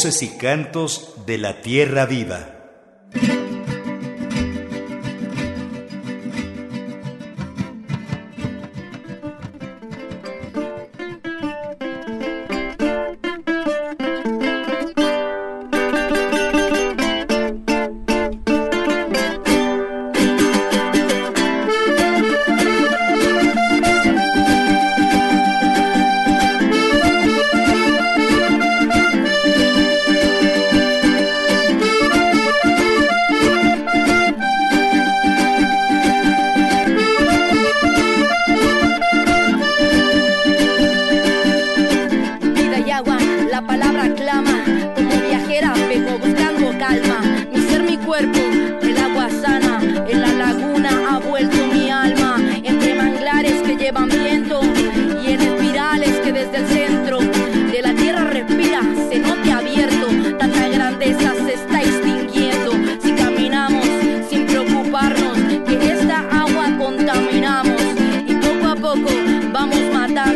Voces y cantos de la tierra viva. poco vamos matando.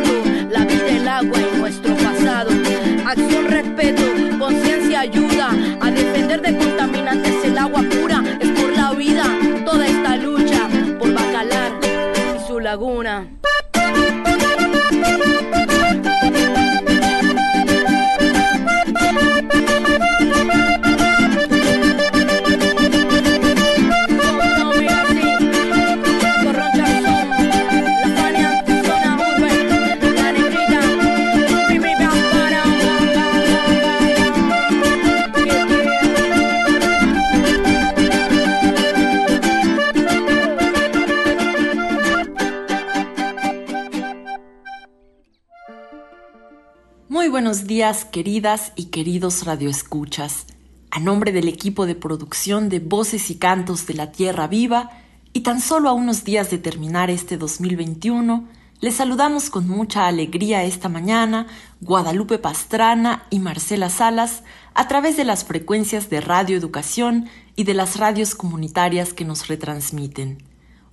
Buenos días, queridas y queridos radioescuchas. A nombre del equipo de producción de Voces y Cantos de la Tierra Viva, y tan solo a unos días de terminar este 2021, les saludamos con mucha alegría esta mañana Guadalupe Pastrana y Marcela Salas a través de las frecuencias de Radio Educación y de las radios comunitarias que nos retransmiten.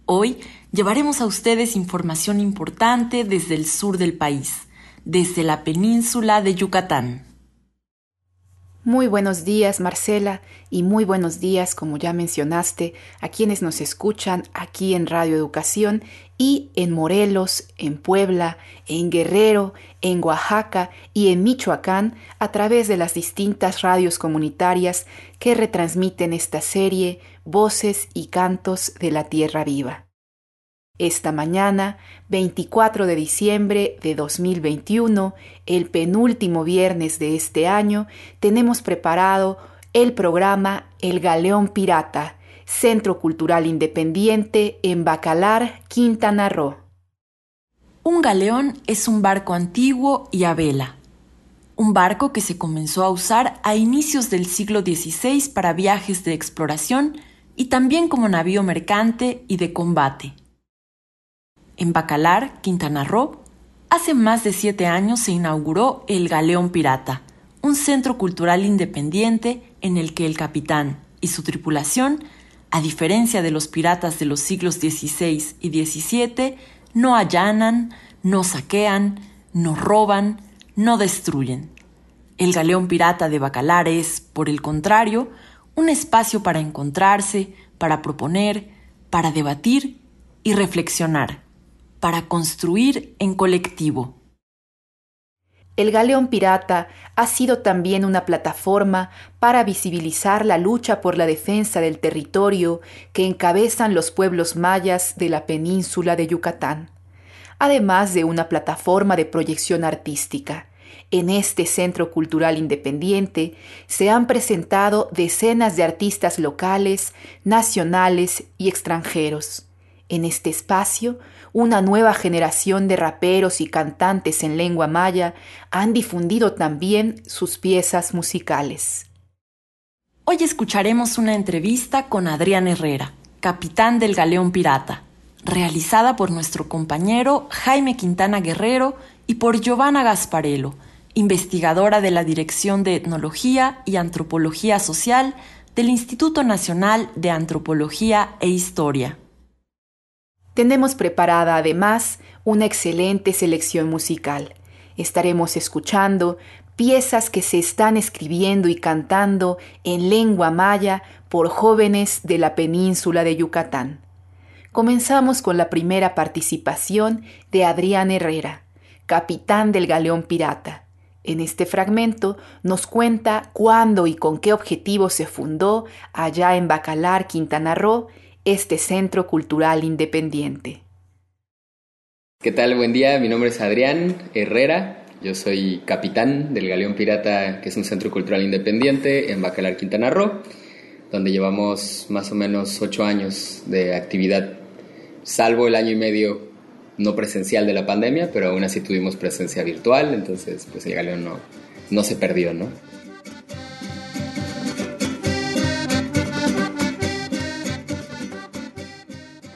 Hoy llevaremos a ustedes información importante desde el sur del país desde la península de Yucatán. Muy buenos días, Marcela, y muy buenos días, como ya mencionaste, a quienes nos escuchan aquí en Radio Educación y en Morelos, en Puebla, en Guerrero, en Oaxaca y en Michoacán a través de las distintas radios comunitarias que retransmiten esta serie Voces y Cantos de la Tierra Viva. Esta mañana, 24 de diciembre de 2021, el penúltimo viernes de este año, tenemos preparado el programa El Galeón Pirata, Centro Cultural Independiente en Bacalar, Quintana Roo. Un galeón es un barco antiguo y a vela. Un barco que se comenzó a usar a inicios del siglo XVI para viajes de exploración y también como navío mercante y de combate. En Bacalar, Quintana Roo, hace más de siete años se inauguró el Galeón Pirata, un centro cultural independiente en el que el capitán y su tripulación, a diferencia de los piratas de los siglos XVI y XVII, no allanan, no saquean, no roban, no destruyen. El galeón pirata de Bacalar es, por el contrario, un espacio para encontrarse, para proponer, para debatir y reflexionar para construir en colectivo. El Galeón Pirata ha sido también una plataforma para visibilizar la lucha por la defensa del territorio que encabezan los pueblos mayas de la península de Yucatán, además de una plataforma de proyección artística. En este centro cultural independiente se han presentado decenas de artistas locales, nacionales y extranjeros. En este espacio una nueva generación de raperos y cantantes en lengua maya han difundido también sus piezas musicales. Hoy escucharemos una entrevista con Adrián Herrera, capitán del Galeón Pirata, realizada por nuestro compañero Jaime Quintana Guerrero y por Giovanna Gasparello, investigadora de la Dirección de Etnología y Antropología Social del Instituto Nacional de Antropología e Historia. Tenemos preparada además una excelente selección musical. Estaremos escuchando piezas que se están escribiendo y cantando en lengua maya por jóvenes de la península de Yucatán. Comenzamos con la primera participación de Adrián Herrera, capitán del galeón pirata. En este fragmento nos cuenta cuándo y con qué objetivo se fundó allá en Bacalar, Quintana Roo, este centro cultural independiente. ¿Qué tal? Buen día, mi nombre es Adrián Herrera, yo soy capitán del Galeón Pirata, que es un centro cultural independiente en Bacalar, Quintana Roo, donde llevamos más o menos ocho años de actividad, salvo el año y medio no presencial de la pandemia, pero aún así tuvimos presencia virtual, entonces pues el Galeón no, no se perdió, ¿no?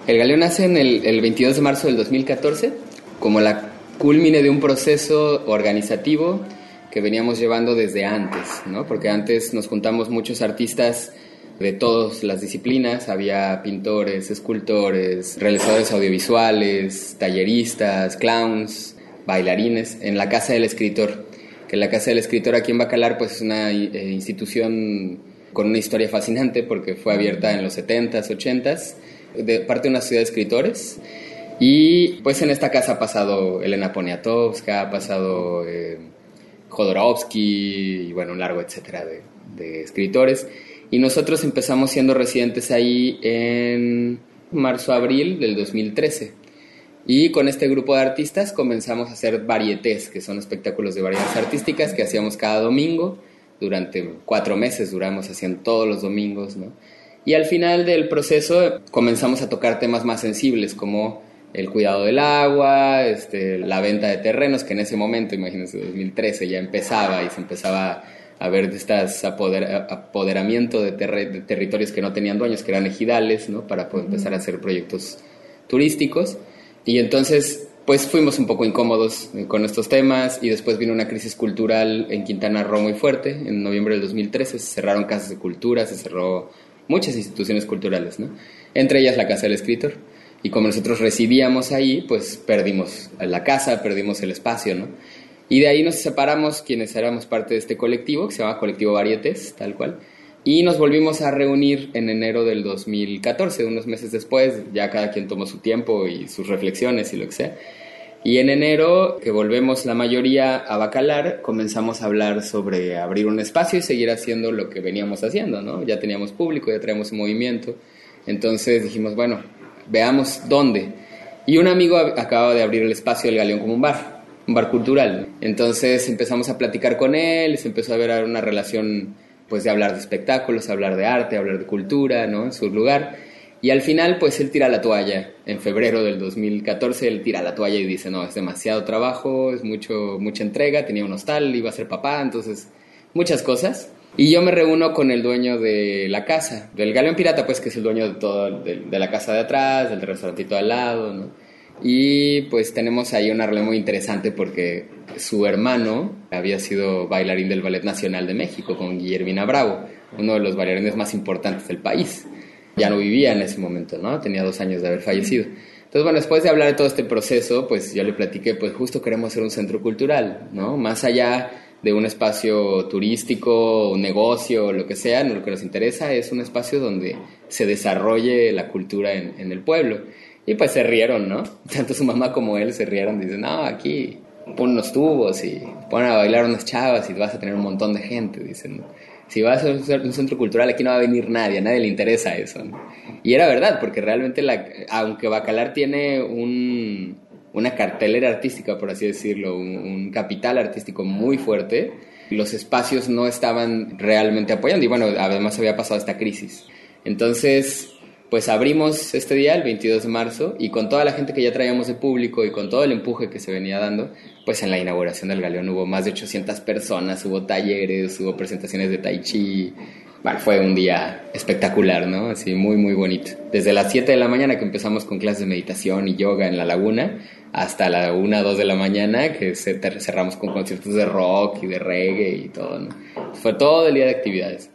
El Galeón nace en el, el 22 de marzo del 2014 como la culmine de un proceso organizativo que veníamos llevando desde antes, ¿no? Porque antes nos juntamos muchos artistas de todas las disciplinas, había pintores, escultores, realizadores audiovisuales, talleristas, clowns, bailarines, en la Casa del Escritor, que la Casa del Escritor aquí en Bacalar pues es una eh, institución con una historia fascinante porque fue abierta en los 70s, 80s, de parte de una ciudad de escritores y pues en esta casa ha pasado Elena Poniatowska, ha pasado eh, Jodorowsky y bueno, un largo etcétera de, escritores. Y nosotros empezamos siendo residentes ahí en marzo-abril del 2013. Y con este grupo de artistas comenzamos a hacer varietés, que son espectáculos de variedades artísticas que hacíamos cada domingo. Durante cuatro meses duramos haciendo todos los domingos, ¿no? Y al final del proceso comenzamos a tocar temas más sensibles como el cuidado del agua, este, la venta de terrenos, que en ese momento, imagínense, 2013 ya empezaba y se empezaba a ver de estas apoderamiento de, territorios que no tenían dueños, que eran ejidales, ¿no? Para poder empezar a hacer proyectos turísticos. Y entonces, pues fuimos un poco incómodos con estos temas y después vino una crisis cultural en Quintana Roo muy fuerte. En noviembre del 2013 se cerraron casas de cultura, se cerró muchas instituciones culturales, ¿no? Entre ellas la Casa del Escritor y como nosotros residíamos ahí, pues perdimos la casa, perdimos el espacio, ¿no? Y de ahí nos separamos quienes éramos parte de este colectivo, que se llama Colectivo Varietes, tal cual, y nos volvimos a reunir en enero del 2014, unos meses después, ya cada quien tomó su tiempo y sus reflexiones y lo que sea. Y en enero, que volvemos la mayoría a Bacalar, comenzamos a hablar sobre abrir un espacio y seguir haciendo lo que veníamos haciendo, ¿no? Ya teníamos público, ya traíamos movimiento. Entonces dijimos, bueno, veamos dónde. Y un amigo acaba de abrir el espacio del Galeón como un bar, un bar cultural. Entonces empezamos a platicar con él, se empezó a ver una relación pues de hablar de espectáculos, hablar de arte, hablar de cultura, ¿no? En su lugar. Y al final, pues él tira la toalla. En febrero del 2014, él tira la toalla y dice, no, es demasiado trabajo, es mucho, mucha entrega, tenía un hostal, iba a ser papá, entonces, muchas cosas. Y yo me reúno con el dueño de la casa, del Galeón Pirata, pues que es el dueño de todo, de, la casa de atrás, del restaurantito al lado. Y pues tenemos ahí una relación muy interesante porque su hermano había sido bailarín del Ballet Nacional de México con Guillermina Bravo, uno de los bailarines más importantes del país. Ya no vivía en ese momento, ¿no? Tenía dos años de haber fallecido. Entonces, bueno, después de hablar de todo este proceso, pues yo le platiqué, pues justo queremos ser un centro cultural, ¿no? Más allá de un espacio turístico, un negocio, lo que sea, lo que nos interesa es un espacio donde se desarrolle la cultura en, el pueblo. Y pues se rieron, ¿no? Tanto su mamá como él se rieron, dicen, no, aquí pon unos tubos y ponen a bailar unas chavas y vas a tener un montón de gente, dicen. Si vas a un centro cultural aquí no va a venir nadie, a nadie le interesa eso. Y era verdad, porque realmente, la, aunque Bacalar tiene un, una cartelera artística, por así decirlo, un, capital artístico muy fuerte, los espacios no estaban realmente apoyando y bueno, además había pasado esta crisis. Entonces, pues abrimos este día, el 22 de marzo, y con toda la gente que ya traíamos de público y con todo el empuje que se venía dando, pues en la inauguración del Galeón hubo más de 800 personas, hubo talleres, hubo presentaciones de tai chi, fue un día espectacular, ¿no? Así muy, muy bonito. Desde las 7 de la mañana que empezamos con clases de meditación y yoga en la laguna, hasta la 1 2 de la mañana que cerramos con conciertos de rock y de reggae y todo, ¿no? Fue todo el día de actividades.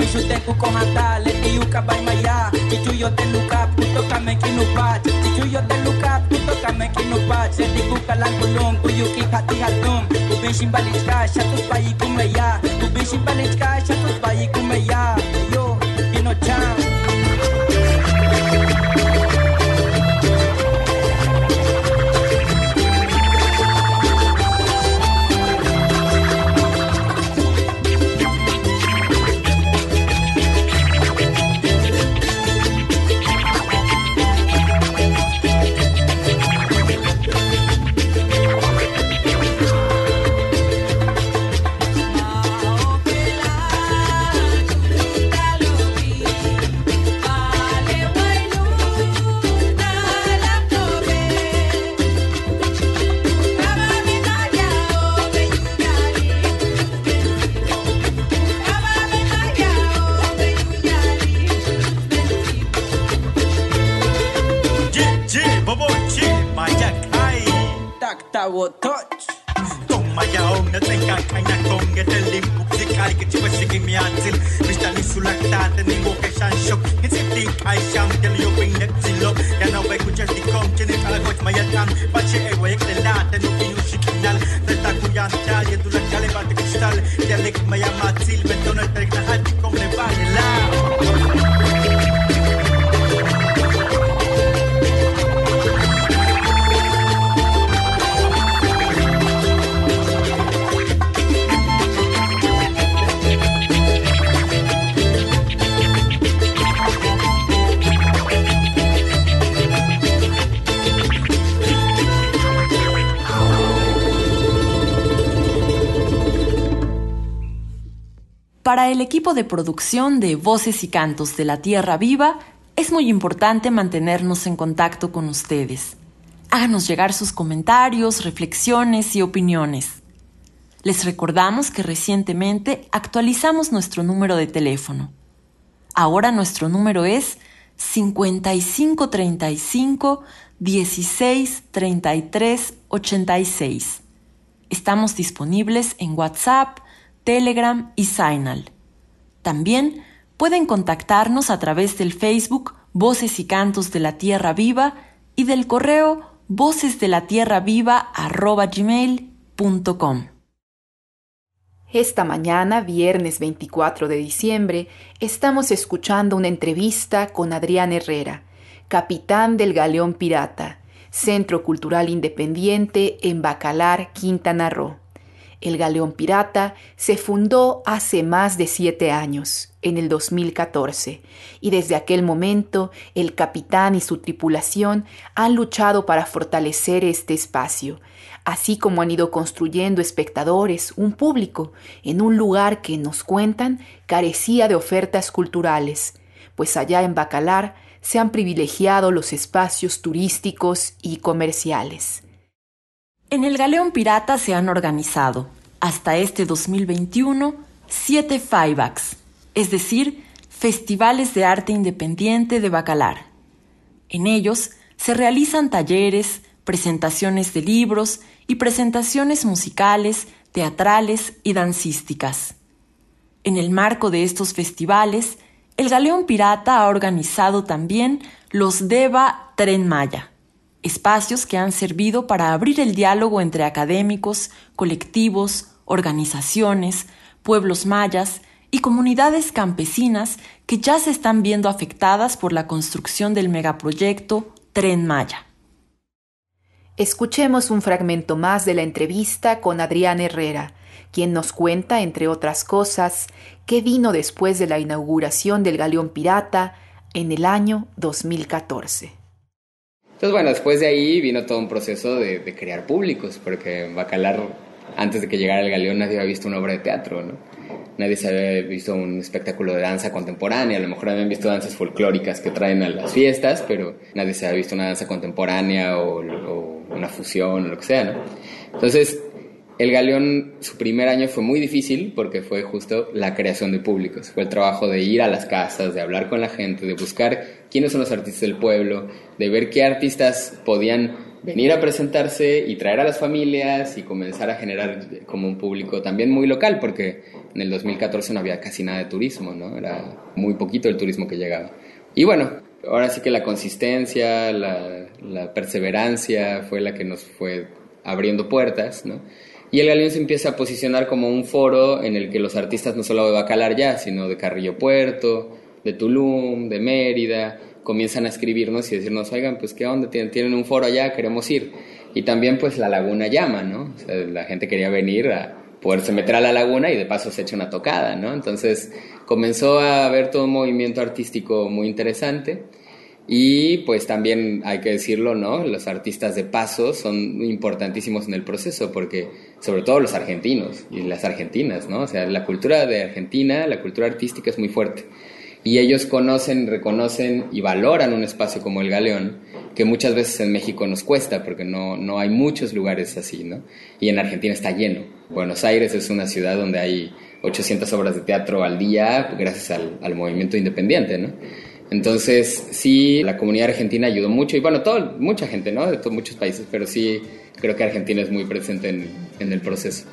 Mishutek ukohata, let me yuka by maya. Kichuyo de lukap, kutoka mekinupat Kichuyo de lukap, kinu mekinupat Sedi buka lang kulong, kuyuki hati hatum. Ubishin balitka, shatus pa ikumaya Ubishin balitka, Para el equipo de producción de Voces y Cantos de la Tierra Viva, es muy importante mantenernos en contacto con ustedes. Háganos llegar sus comentarios, reflexiones y opiniones. Les recordamos que recientemente actualizamos nuestro número de teléfono. Ahora nuestro número es 5535 16 33 86. Estamos disponibles en WhatsApp, Telegram y Signal. También pueden contactarnos a través del Facebook Voces y Cantos de la Tierra Viva y del correo vocesdelatierraviva.gmail.com. Esta mañana, viernes 24 de diciembre, estamos escuchando una entrevista con Adrián Herrera, capitán del Galeón Pirata, Centro Cultural Independiente en Bacalar, Quintana Roo. El Galeón Pirata se fundó hace más de siete años, en el 2014, y desde aquel momento el capitán y su tripulación han luchado para fortalecer este espacio, así como han ido construyendo espectadores, un público, en un lugar que nos cuentan carecía de ofertas culturales, pues allá en Bacalar se han privilegiado los espacios turísticos y comerciales. En el Galeón Pirata se han organizado, hasta este 2021, siete FIBACs, es decir, Festivales de Arte Independiente de Bacalar. En ellos se realizan talleres, presentaciones de libros y presentaciones musicales, teatrales y dancísticas. En el marco de estos festivales, el Galeón Pirata ha organizado también los Deva Tren Maya, espacios que han servido para abrir el diálogo entre académicos, colectivos, organizaciones, pueblos mayas y comunidades campesinas que ya se están viendo afectadas por la construcción del megaproyecto Tren Maya. Escuchemos un fragmento más de la entrevista con Adrián Herrera, quien nos cuenta, entre otras cosas, qué vino después de la inauguración del Galeón Pirata en el año 2014. Entonces, bueno, después de ahí vino todo un proceso de, crear públicos, porque en Bacalar, antes de que llegara el Galeón, nadie había visto una obra de teatro, ¿no? Nadie se había visto un espectáculo de danza contemporánea, a lo mejor habían visto danzas folclóricas que traen a las fiestas, pero nadie se había visto una danza contemporánea o, o una fusión o lo que sea, ¿no? Entonces, el Galeón, su primer año fue muy difícil porque fue justo la creación de públicos. Fue el trabajo de ir a las casas, de hablar con la gente, de buscar quiénes son los artistas del pueblo, de ver qué artistas podían venir a presentarse y traer a las familias y comenzar a generar como un público también muy local, porque en el 2014 no había casi nada de turismo, ¿no? Era muy poquito el turismo que llegaba. Y bueno, ahora sí que la consistencia, la, la perseverancia fue la que nos fue abriendo puertas, ¿no? Y el Galeón se empieza a posicionar como un foro en el que los artistas no solo de Bacalar ya, sino de Carrillo Puerto, de Tulum, de Mérida, comienzan a escribirnos y decirnos, oigan, pues qué onda, tienen, tienen un foro allá, queremos ir. Y también pues la laguna llama, ¿no? La gente quería venir a poderse meter a la laguna y de paso se echa una tocada, ¿no? Entonces comenzó a haber todo un movimiento artístico muy interesante y pues también hay que decirlo, ¿no? Los artistas de paso son importantísimos en el proceso porque sobre todo los argentinos y las argentinas, ¿no? O sea, la cultura de Argentina, la cultura artística es muy fuerte. Y ellos conocen, reconocen y valoran un espacio como el Galeón, que muchas veces en México nos cuesta porque no, no hay muchos lugares así, ¿no? Y en Argentina está lleno. Buenos Aires es una ciudad donde hay 800 obras de teatro al día gracias al, al movimiento independiente, ¿no? Entonces, sí, la comunidad argentina ayudó mucho, y bueno, todo, mucha gente, ¿no? De todos, muchos países, pero sí creo que Argentina es muy presente en, en el proceso.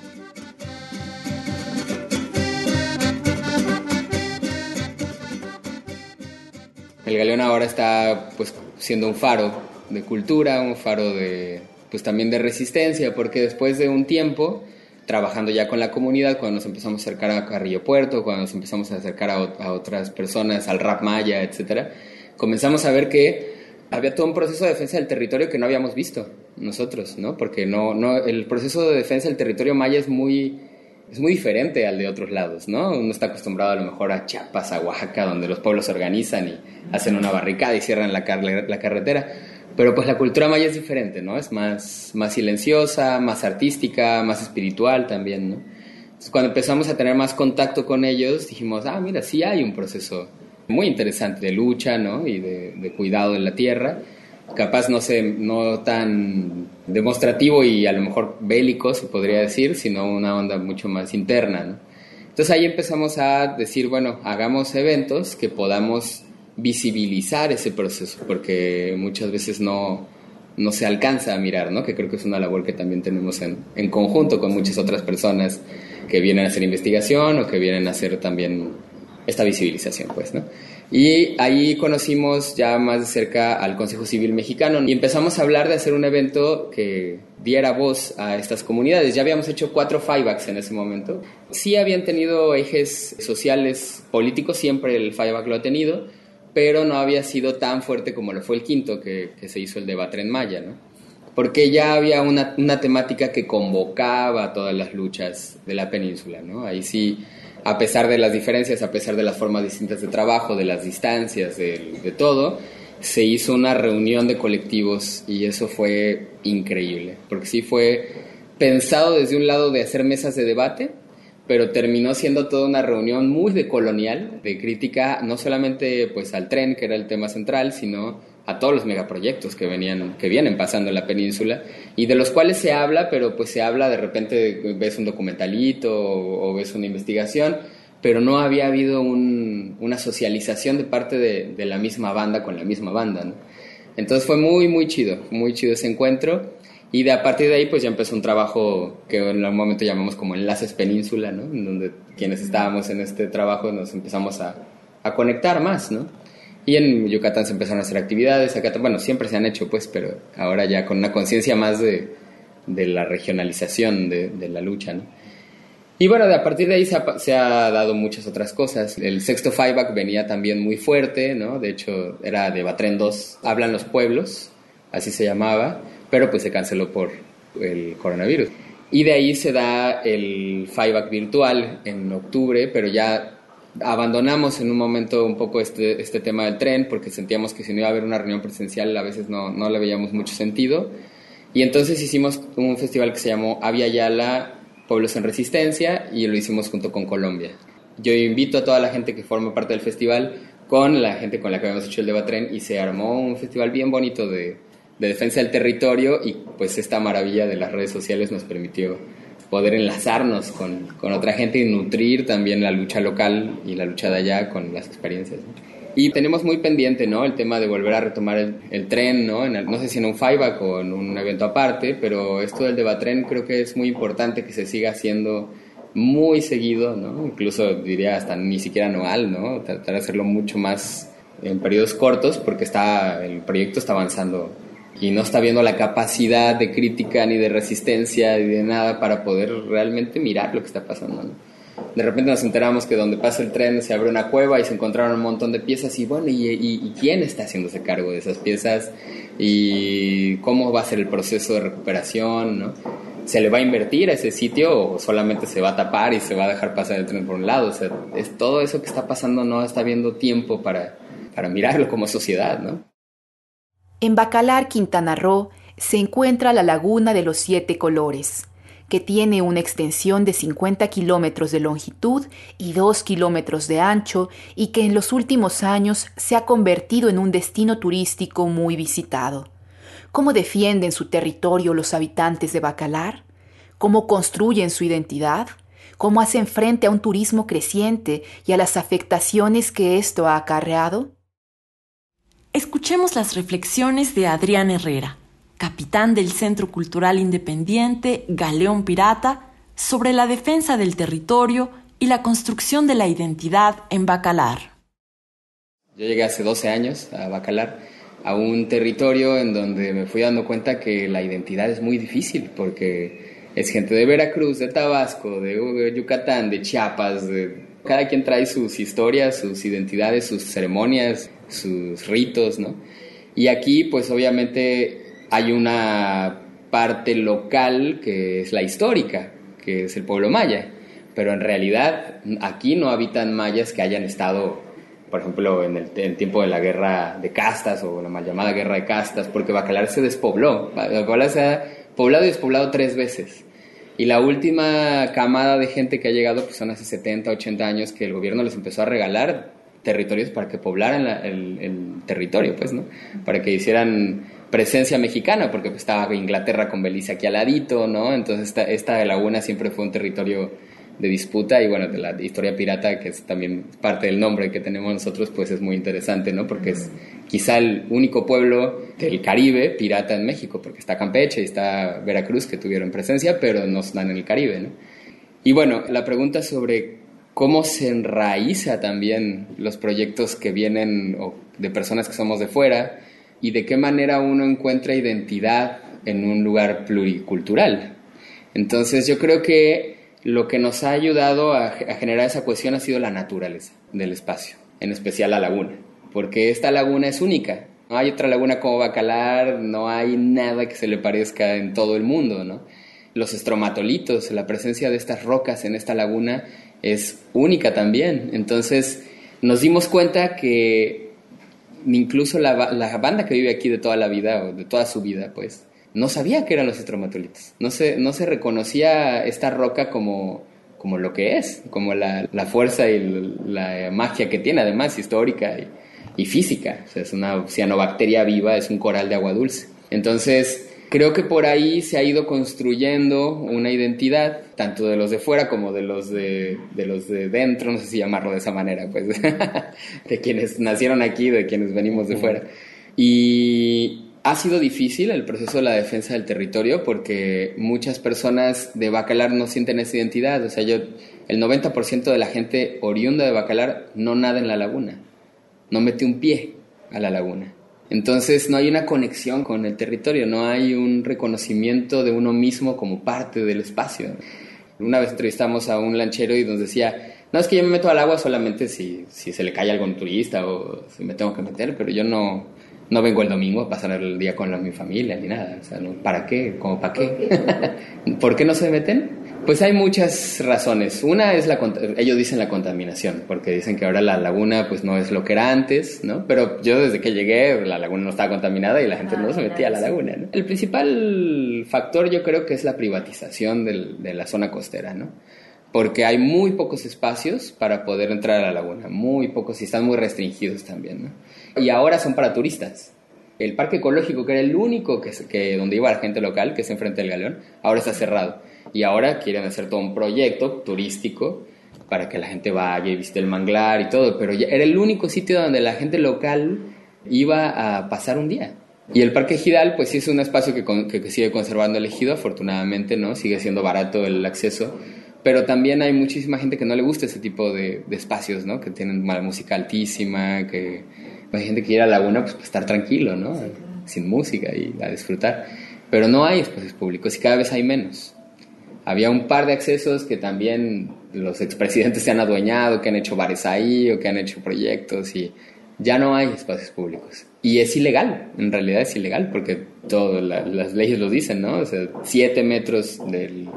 El Galeón ahora está pues siendo un faro de cultura, un faro de pues también de resistencia, porque después de un tiempo trabajando ya con la comunidad, cuando nos empezamos a acercar a Carrillo Puerto, cuando nos empezamos a acercar a, otras personas, al rap maya, etcétera, comenzamos a ver que había todo un proceso de defensa del territorio que no habíamos visto nosotros, ¿no? Porque no, no, el proceso de defensa del territorio maya es muy, es muy diferente al de otros lados, ¿no? Uno está acostumbrado a lo mejor a Chiapas, a Oaxaca, donde los pueblos se organizan y hacen una barricada y cierran la carretera. Pero pues la cultura maya es diferente, ¿no? Es más, más silenciosa, más artística, más espiritual también, ¿no? Entonces, cuando empezamos a tener más contacto con ellos, dijimos, ah, mira, sí hay un proceso muy interesante de lucha, ¿no? Y de, de cuidado de la tierra. Capaz no, sé, no tan demostrativo y a lo mejor bélico, se podría decir, sino una onda mucho más interna, ¿no? Entonces ahí empezamos a decir, bueno, hagamos eventos que podamos visibilizar ese proceso, porque muchas veces no, no se alcanza a mirar, ¿no? Que creo que es una labor que también tenemos en, en conjunto con muchas otras personas que vienen a hacer investigación o que vienen a hacer también esta visibilización, pues, ¿no? Y ahí conocimos ya más de cerca al Consejo Civil Mexicano y empezamos a hablar de hacer un evento que diera voz a estas comunidades. Ya habíamos hecho cuatro FIBACs en ese momento. Sí habían tenido ejes sociales políticos, siempre el FIBAC lo ha tenido, pero no había sido tan fuerte como lo fue el quinto, que, se hizo el debate en Maya, ¿no? Porque ya había una, una, temática que convocaba todas las luchas de la península, ¿no? Ahí sí, a pesar de las diferencias, a pesar de las formas distintas de trabajo, de las distancias, de, de todo, se hizo una reunión de colectivos y eso fue increíble, porque sí fue pensado desde un lado de hacer mesas de debate, pero terminó siendo toda una reunión muy de colonial, de crítica no solamente pues al tren, que era el tema central, sino a todos los megaproyectos que venían que vienen pasando en la península y de los cuales se habla, pero pues se habla de repente ves un documentalito o, o ves una investigación, pero no había habido un, una socialización de parte de, la misma banda con la misma banda. Entonces fue muy, muy chido, muy chido ese encuentro. Y de a partir de ahí, pues ya empezó un trabajo que en algún momento llamamos como Enlaces Península, ¿no? En donde quienes estábamos en este trabajo nos empezamos a, a conectar más, ¿no? Y en Yucatán se empezaron a hacer actividades, acá, bueno, siempre se han hecho, pues, pero ahora ya con una conciencia más de, de, la regionalización de, la lucha, ¿no? Y bueno, de a partir de ahí se ha, se ha dado muchas otras cosas. El sexto Fiveback venía también muy fuerte, ¿no? De hecho, era de Batren 2, Hablan los Pueblos, así se llamaba pero pues se canceló por el coronavirus. Y de ahí se da el Fiveback virtual en octubre, pero ya abandonamos en un momento un poco este, este tema del tren porque sentíamos que si no iba a haber una reunión presencial a veces no, no le veíamos mucho sentido. Y entonces hicimos un festival que se llamó Avia Yala Pueblos en Resistencia y lo hicimos junto con Colombia. Yo invito a toda la gente que forma parte del festival con la gente con la que habíamos hecho el Debatren y se armó un festival bien bonito de, de defensa del territorio y pues esta maravilla de las redes sociales nos permitió poder enlazarnos con, con, otra gente y nutrir también la lucha local y la lucha de allá con las experiencias. Y tenemos muy pendiente, ¿no? El tema de volver a retomar el, el tren, ¿no? En no sé si en un FIBAC o en un evento aparte, pero esto del debatren creo que es muy importante que se siga haciendo muy seguido, ¿no? Incluso diría hasta ni siquiera anual, ¿no? Tratar de hacerlo mucho más en periodos cortos porque está, el proyecto está avanzando y no está viendo la capacidad de crítica ni de resistencia ni de nada para poder realmente mirar lo que está pasando. De repente nos enteramos que donde pasa el tren se abre una cueva y se encontraron un montón de piezas y bueno, ¿y, quién está haciéndose cargo de esas piezas? ¿Y cómo va a ser el proceso de recuperación? ¿no? ¿Se le va a invertir a ese sitio o solamente se va a tapar y se va a dejar pasar el tren por un lado? Es todo eso que está pasando no está viendo tiempo para, para mirarlo como sociedad, ¿no? En Bacalar, Quintana Roo, se encuentra la Laguna de los Siete Colores, que tiene una extensión de 50 kilómetros de longitud y 2 kilómetros de ancho y que en los últimos años se ha convertido en un destino turístico muy visitado. ¿Cómo defienden su territorio los habitantes de Bacalar? ¿Cómo construyen su identidad? ¿Cómo hacen frente a un turismo creciente y a las afectaciones que esto ha acarreado? Escuchemos las reflexiones de Adrián Herrera, capitán del Centro Cultural Independiente Galeón Pirata, sobre la defensa del territorio y la construcción de la identidad en Bacalar. Yo llegué hace 12 años a Bacalar, a un territorio en donde me fui dando cuenta que la identidad es muy difícil, porque es gente de Veracruz, de Tabasco, de Yucatán, de Chiapas, cada quien trae sus historias, sus identidades, sus ceremonias, sus ritos, ¿no? Y aquí, pues obviamente hay una parte local que es la histórica, que es el pueblo maya, pero en realidad aquí no habitan mayas que hayan estado, por ejemplo, en el, tiempo de la guerra de castas o la mal llamada guerra de castas, porque Bacalar se despobló, Bacalar se ha poblado y despoblado tres veces. Y la última camada de gente que ha llegado pues son hace 70, 80 años que el gobierno les empezó a regalar territorios para que poblaran el, territorio, pues, ¿no? Para que hicieran presencia mexicana, porque pues, estaba Inglaterra con Belice aquí al ladito, ¿no? Entonces esta, esta laguna siempre fue un territorio de disputa y bueno, de la historia pirata, que es también parte del nombre que tenemos nosotros, pues es muy interesante, ¿no? Porque es quizá el único pueblo del Caribe pirata en México, porque está Campeche y está Veracruz que tuvieron presencia, pero no están en el Caribe, ¿no? Y bueno, la pregunta sobre cómo se enraiza también los proyectos que vienen de personas que somos de fuera y de qué manera uno encuentra identidad en un lugar pluricultural. Entonces yo creo que lo que nos ha ayudado a, generar esa cuestión ha sido la naturaleza del espacio, en especial la laguna, porque esta laguna es única. No hay otra laguna como Bacalar, no hay nada que se le parezca en todo el mundo, ¿no? Los estromatolitos, la presencia de estas rocas en esta laguna es única también. Entonces nos dimos cuenta que incluso la, la, banda que vive aquí de toda la vida, o de toda su vida, pues, no sabía que eran los estromatolitos. No se, no se reconocía esta roca como, como lo que es, como la, la fuerza y la magia que tiene, además, histórica y, y física. O sea, es una cianobacteria viva, es un coral de agua dulce. Entonces, Creo que por ahí se ha ido construyendo una identidad, tanto de los de fuera como de los de, de los de dentro, no sé si llamarlo de esa manera, pues, de quienes nacieron aquí, de quienes venimos de fuera. Y ha sido difícil el proceso de la defensa del territorio porque muchas personas de Bacalar no sienten esa identidad. O sea, yo, el 90% de la gente oriunda de Bacalar no nada en la laguna, no mete un pie a la laguna. Entonces no hay una conexión con el territorio, no hay un reconocimiento de uno mismo como parte del espacio. Una vez entrevistamos a un lanchero y nos decía, no es que yo me meto al agua solamente si, si se le cae algún turista o si me tengo que meter, pero yo no, no vengo el domingo a pasar el día con mi familia ni nada. O sea, ¿para qué? ¿Cómo para qué? ¿Por qué no se meten? Pues hay muchas razones. Una es la ellos dicen la contaminación, porque dicen que ahora la laguna pues no es lo que era antes, ¿no? Pero yo desde que llegué la laguna no estaba contaminada y la gente no se metía a la laguna. ¿no? El principal factor yo creo que es la privatización del, de la zona costera, ¿no? Porque hay muy pocos espacios para poder entrar a la laguna, muy pocos y están muy restringidos también, ¿no? Y ahora son para turistas. El parque ecológico, que era el único que, que donde iba la gente local, que es enfrente del galeón, ahora está cerrado y ahora quieren hacer todo un proyecto turístico para que la gente vaya y visite el manglar y todo, pero ya era el único sitio donde la gente local iba a pasar un día. Y el Parque Ejidal, pues sí es un espacio que, que, sigue conservando el ejido, afortunadamente, ¿no? Sigue siendo barato el acceso, pero también hay muchísima gente que no le gusta ese tipo de, espacios, ¿no? Que tienen mala música altísima, que hay gente que quiere a la laguna pues para estar tranquilo, ¿no? Sin música y a disfrutar. Pero no hay espacios públicos y cada vez hay menos. Había un par de accesos que también los expresidentes se han adueñado, que han hecho bares ahí o que han hecho proyectos y ya no hay espacios públicos. Y es ilegal, en realidad es ilegal, porque todas las leyes lo dicen, ¿no? O sea, siete metros del,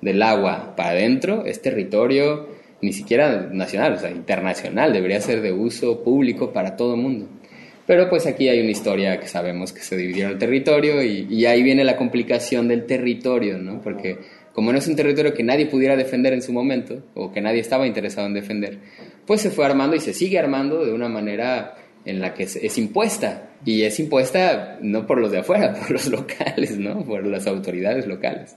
del agua para adentro es territorio ni siquiera nacional, o sea, internacional, debería ser de uso público para todo el mundo. Pero pues aquí hay una historia que sabemos que se dividieron el territorio y, y ahí viene la complicación del territorio, ¿no? Porque como no es un territorio que nadie pudiera defender en su momento, o que nadie estaba interesado en defender, pues se fue armando y se sigue armando de una manera en la que es, impuesta. Y es impuesta no por los de afuera, por los locales, ¿no? Por las autoridades locales.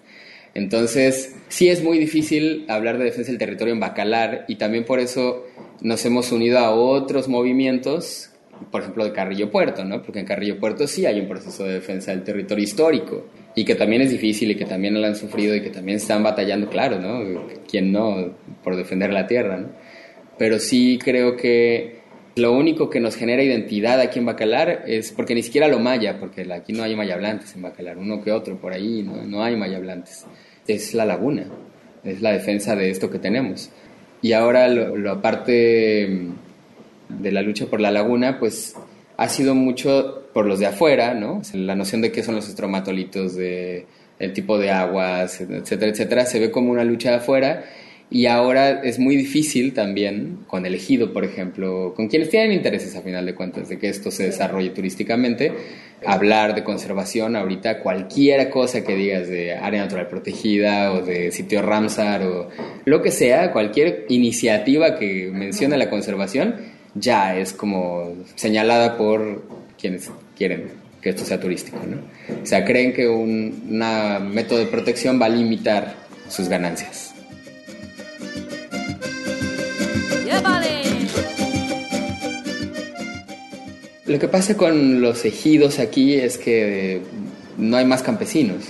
Entonces, sí es muy difícil hablar de defensa del territorio en Bacalar y también por eso nos hemos unido a otros movimientos por ejemplo, de Carrillo Puerto, ¿no? Porque en Carrillo Puerto sí hay un proceso de defensa del territorio histórico y que también es difícil y que también lo han sufrido y que también están batallando, claro, ¿no? ¿Quién no? Por defender la tierra, ¿no? Pero sí creo que lo único que nos genera identidad aquí en Bacalar es porque ni siquiera lo maya, porque aquí no hay mayablantes en Bacalar, uno que otro por ahí, no, no hay mayablantes. Es la laguna, es la defensa de esto que tenemos. Y ahora lo aparte de la lucha por la laguna, pues ha sido mucho por los de afuera, ¿no? La noción de qué son los estromatolitos, de el tipo de aguas, etcétera, etcétera, se ve como una lucha de afuera y ahora es muy difícil también con el ejido, por ejemplo, con quienes tienen intereses a final de cuentas de que esto se desarrolle turísticamente, hablar de conservación ahorita, cualquier cosa que digas de área natural protegida o de sitio Ramsar o lo que sea, cualquier iniciativa que mencione la conservación, ya es como señalada por quienes quieren que esto sea turístico, ¿no? O sea, creen que un método de protección va a limitar sus ganancias. Lo que pasa con los ejidos aquí es que no hay más campesinos.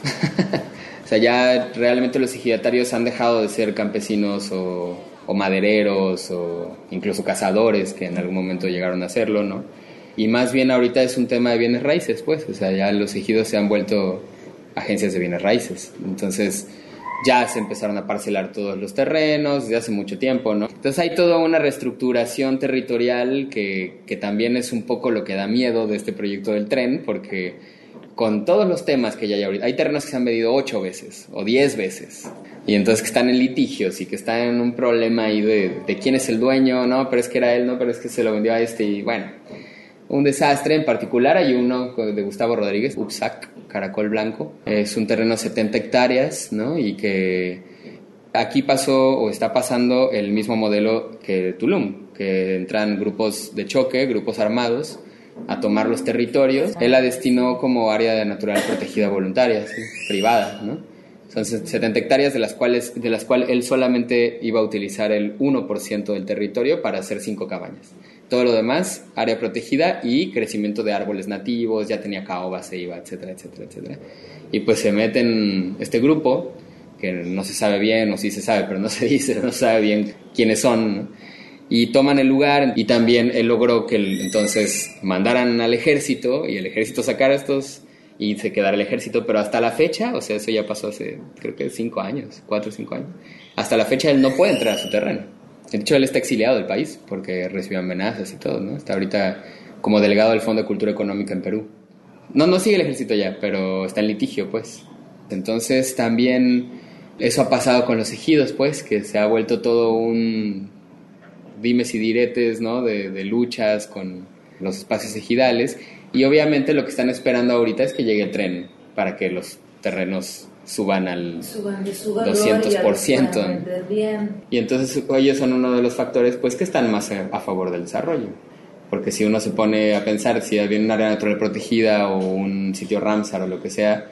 o sea, ya realmente los ejidatarios han dejado de ser campesinos o o madereros o incluso cazadores que en algún momento llegaron a hacerlo, ¿no? Y más bien ahorita es un tema de bienes raíces, pues, o sea, ya los ejidos se han vuelto agencias de bienes raíces. Entonces, ya se empezaron a parcelar todos los terrenos desde hace mucho tiempo, ¿no? Entonces hay toda una reestructuración territorial que, que también es un poco lo que da miedo de este proyecto del tren, porque con todos los temas que ya hay ahorita, hay terrenos que se han medido ocho veces o diez veces y entonces que están en litigios y que están en un problema ahí de, quién es el dueño, no, pero es que era él, no, pero es que se lo vendió a este y bueno, un desastre. En particular hay uno de Gustavo Rodríguez, Upsac, Caracol Blanco, es un terreno de 70 hectáreas, ¿no? Y que aquí pasó o está pasando el mismo modelo que Tulum, que entran grupos de choque, grupos armados a tomar los territorios. Él la destinó como área de natural protegida voluntaria, privada, ¿no? Son 70 hectáreas de las cuales, de las cuales él solamente iba a utilizar el 1% del territorio para hacer cinco cabañas. Todo lo demás, área protegida y crecimiento de árboles nativos, ya tenía caoba, ceiba, etcétera, etcétera, etcétera. Y pues se meten este grupo, que no se sabe bien, o sí se sabe, pero no se dice, no se sabe bien quiénes son, y toman el lugar y también él logró que entonces mandaran al ejército y el ejército sacara estos y se quedara el ejército, pero hasta la fecha, o sea, eso ya pasó hace creo que cinco años, cuatro o cinco años, hasta la fecha él no puede entrar a su terreno. De hecho, él está exiliado del país porque recibió amenazas y todo, ¿no? Está ahorita como delegado del Fondo de Cultura Económica en Perú. No, no sigue el ejército ya, pero está en litigio, pues. Entonces también eso ha pasado con los ejidos, pues, que se ha vuelto todo un dimes y diretes, ¿no? De, de luchas con los espacios ejidales. Y obviamente lo que están esperando ahorita es que llegue el tren para que los terrenos suban al Suban de su 200%. para vender bien. y entonces ellos son uno de los factores pues que están más a a favor del desarrollo. Porque si uno se pone a pensar si viene un área natural protegida o un sitio Ramsar o lo que sea,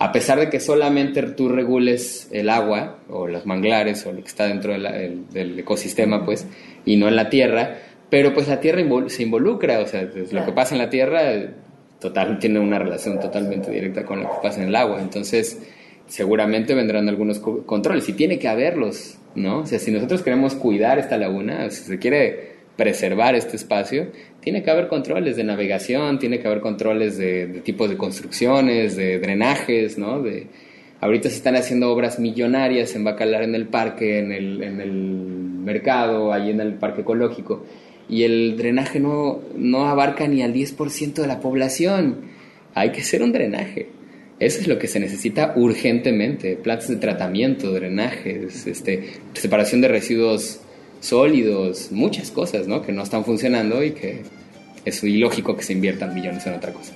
a pesar de que solamente tú regules el agua o los manglares o lo que está dentro de la- el- del ecosistema, pues, y no en la tierra, pero pues la tierra invol- se involucra, o sea, lo que pasa en la tierra total, tiene una relación totalmente directa con lo que pasa en el agua. Entonces, seguramente vendrán algunos co- controles y tiene que haberlos, ¿no? O sea, si nosotros queremos cuidar esta laguna, si se quiere preservar este espacio, tiene que haber controles de navegación, tiene que haber controles de, de tipos de construcciones, de drenajes, ¿no? De, ahorita se están haciendo obras millonarias en Bacalar, en el parque, en el, en el mercado, ahí en el parque ecológico, y el drenaje no, no abarca ni al 10% de la población. Hay que hacer un drenaje. Eso es lo que se necesita urgentemente. Plantas de tratamiento, drenajes, este, separación de residuos sólidos, muchas cosas ¿no? que no están funcionando y que es ilógico que se inviertan millones en otra cosa.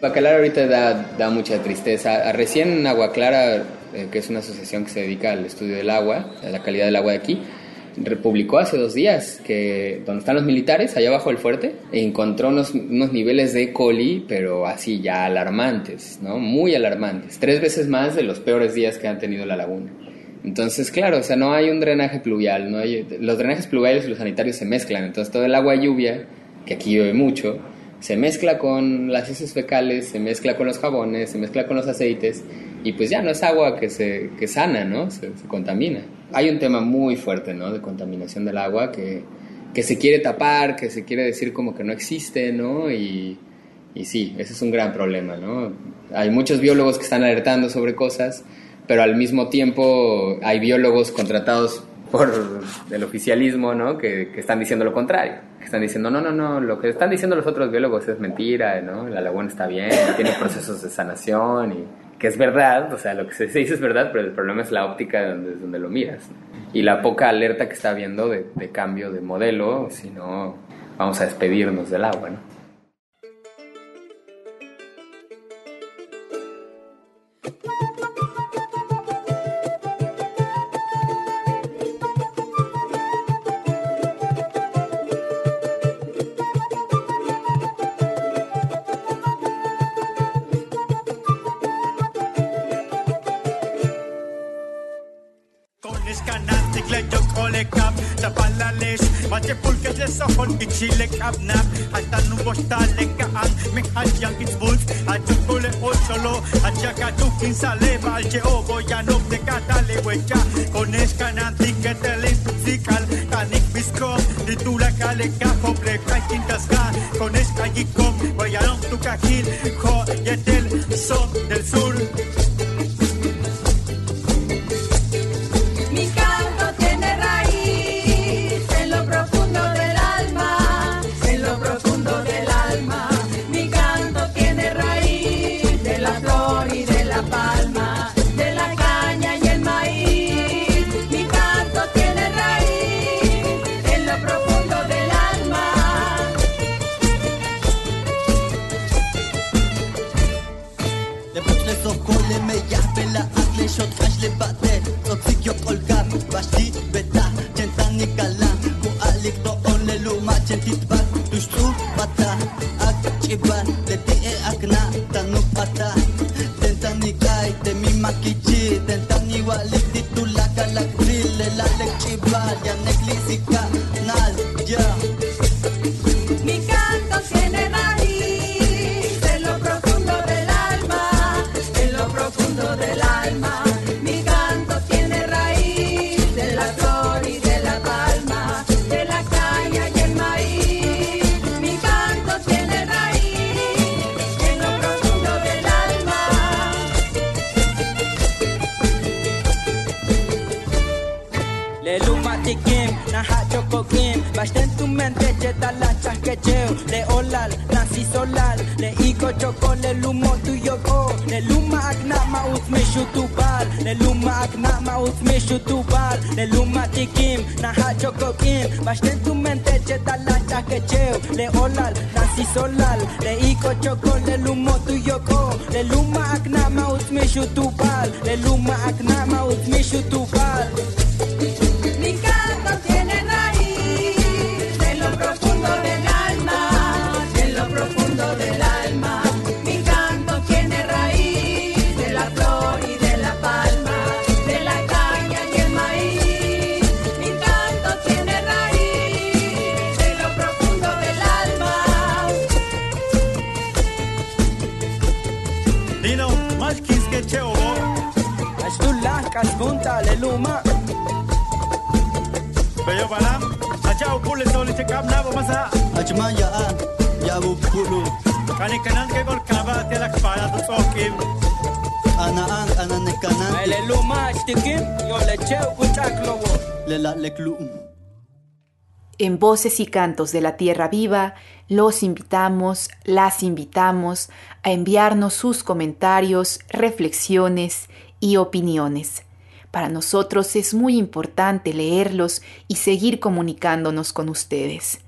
Bacalar ahorita da, da mucha tristeza. Recién en Agua Clara, eh, que es una asociación que se dedica al estudio del agua, a la calidad del agua de aquí, republicó hace dos días que donde están los militares, allá abajo del fuerte, encontró unos, unos niveles de coli, pero así ya alarmantes, ¿no? Muy alarmantes. Tres veces más de los peores días que han tenido la laguna. Entonces, claro, o sea, no hay un drenaje pluvial, no hay, los drenajes pluviales y los sanitarios se mezclan, entonces todo el agua lluvia, que aquí llueve mucho, se mezcla con las heces fecales, se mezcla con los jabones, se mezcla con los aceites y pues ya no es agua que se que sana, ¿no? Se, contamina. Hay un tema muy fuerte, ¿no? De contaminación del agua que, que se quiere tapar, que se quiere decir como que no existe, ¿no? Y, y sí, ese es un gran problema, ¿no? Hay muchos biólogos que están alertando sobre cosas, pero al mismo tiempo hay biólogos contratados por el oficialismo, ¿no? Que, que están diciendo lo contrario. Que están diciendo, no, no, no, lo que están diciendo los otros biólogos es mentira, ¿no? La laguna está bien, tiene procesos de sanación y que es verdad, o sea, lo que se dice es verdad, pero el problema es la óptica de donde, donde lo miras. Y la poca alerta que está habiendo de, de cambio de modelo, si no, vamos a despedirnos del agua, ¿no? Sojon, y chile capnap, hasta nubo stale kaan, me hayan kitzbulz, a chocole o solo, a chacatukin sale, valche o boyanok de catale huecha, con escanante que te limpical, canik biscom, de tu En Voces y Cantos de la Tierra Viva, los invitamos, las invitamos a enviarnos sus comentarios, reflexiones y opiniones. Para nosotros es muy importante leerlos y seguir comunicándonos con ustedes.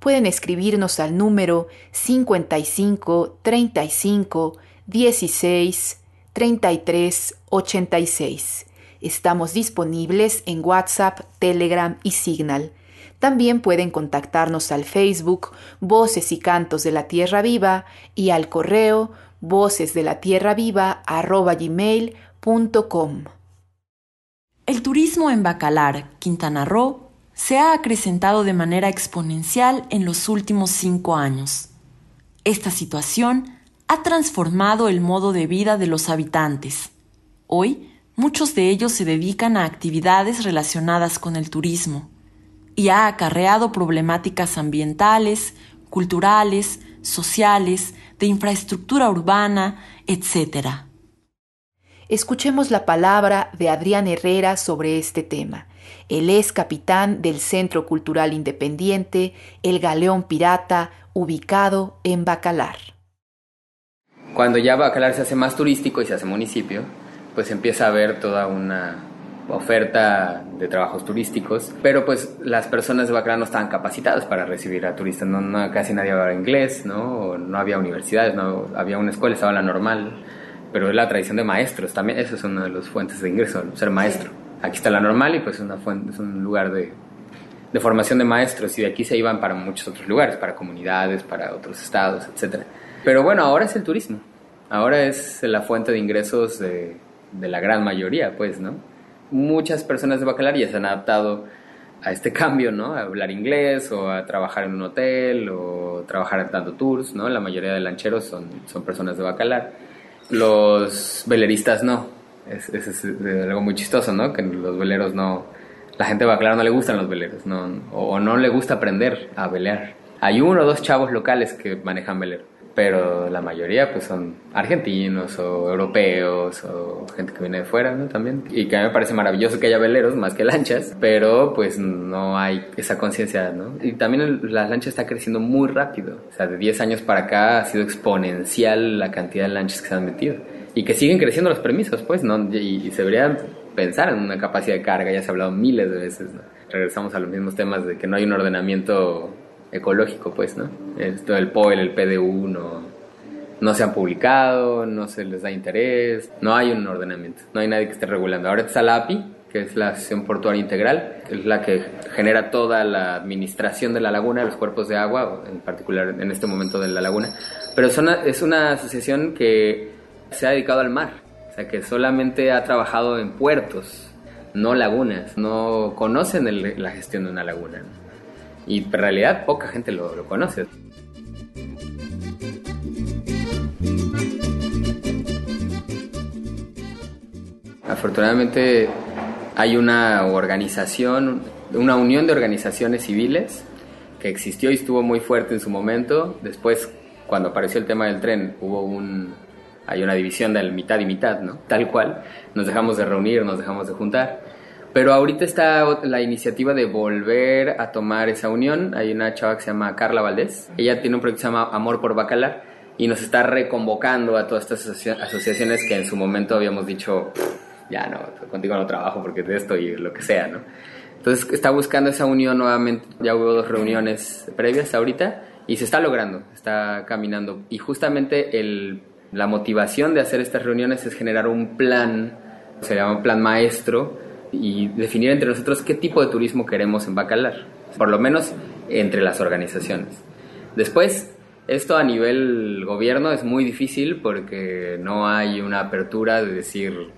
Pueden escribirnos al número 55 35 16 33 86. Estamos disponibles en WhatsApp, Telegram y Signal. También pueden contactarnos al Facebook Voces y Cantos de la Tierra Viva y al correo vocesdelaTierraViva@gmail.com. El turismo en Bacalar, Quintana Roo, se ha acrecentado de manera exponencial en los últimos cinco años. Esta situación ha transformado el modo de vida de los habitantes. Hoy, muchos de ellos se dedican a actividades relacionadas con el turismo y ha acarreado problemáticas ambientales, culturales, sociales, de infraestructura urbana, etc. Escuchemos la palabra de Adrián Herrera sobre este tema. Él es capitán del Centro Cultural Independiente El Galeón Pirata, ubicado en Bacalar. Cuando ya Bacalar se hace más turístico y se hace municipio, pues empieza a haber toda una oferta de trabajos turísticos, pero pues las personas de Bacalar no estaban capacitadas para recibir a turistas, no, casi nadie hablaba inglés, ¿no? No había universidades, no había una escuela, estaba la normal, pero es la tradición de maestros, también eso es una de las fuentes de ingreso, ser maestro. Aquí está la normal y pues una fuente, es un lugar de, formación de maestros y de aquí se iban para muchos otros lugares, para comunidades, para otros estados, etc. Pero bueno, ahora es el turismo, ahora es la fuente de ingresos de, de la gran mayoría, pues, ¿no? Muchas personas de Bacalar ya se han adaptado a este cambio, ¿no? A hablar inglés o a trabajar en un hotel o trabajar dando tours, ¿no? La mayoría de lancheros son, son personas de Bacalar. Los veleristas no. Es, es- es, algo muy chistoso, ¿no? Que los veleros no... La gente de Bacalar no le gustan los veleros, no, o, o no le gusta aprender a velear. Hay uno o dos chavos locales que manejan velero, pero la mayoría pues son argentinos o europeos o gente que viene de fuera, ¿no? También. Y que a mí me parece maravilloso que haya veleros más que lanchas, pero pues no hay esa conciencia, ¿no? Y también el- la lancha está creciendo muy rápido. O sea, de 10 años para acá ha sido exponencial la cantidad de lanchas que se han metido. Y que siguen creciendo los permisos, pues, ¿no? Y, se debería pensar en una capacidad de carga, ya se ha hablado miles de veces, ¿no? Regresamos a los mismos temas de que no hay un ordenamiento ecológico, pues, ¿no? Esto del POEL, el PDU, no, no se han publicado, no se les da interés, no hay un ordenamiento, no hay nadie que esté regulando. Ahora está la API, que es la Asociación Portuaria Integral, es la que genera toda la administración de la laguna, los cuerpos de agua, en particular en este momento de la laguna. Pero es una asociación que se ha dedicado al mar, o sea, que solamente ha trabajado en puertos, no lagunas, no conocen la gestión de una laguna. Y en realidad poca gente lo, lo conoce. Afortunadamente hay una organización, una unión de organizaciones civiles que existió y estuvo muy fuerte en su momento. Después, cuando apareció el tema del tren, hubo un, hay una división del mitad y mitad, ¿no? Tal cual. Nos dejamos de reunir, nos dejamos de juntar. Pero ahorita está la iniciativa de volver a tomar esa unión. Hay una chava que se llama Carla Valdés. Ella tiene un proyecto que se llama Amor por Bacalar y nos está reconvocando a todas estas asocia- asociaciones que en su momento habíamos dicho, "Pff, ya no, contigo no trabajo porque de esto y lo que sea, ¿no? Entonces está buscando esa unión nuevamente. Ya hubo dos reuniones previas ahorita y se está logrando, está caminando. Y justamente el, la motivación de hacer estas reuniones es generar un plan, se llama un plan maestro, y definir entre nosotros qué tipo de turismo queremos en Bacalar, por lo menos entre las organizaciones. Después, esto a nivel gobierno es muy difícil porque no hay una apertura de decir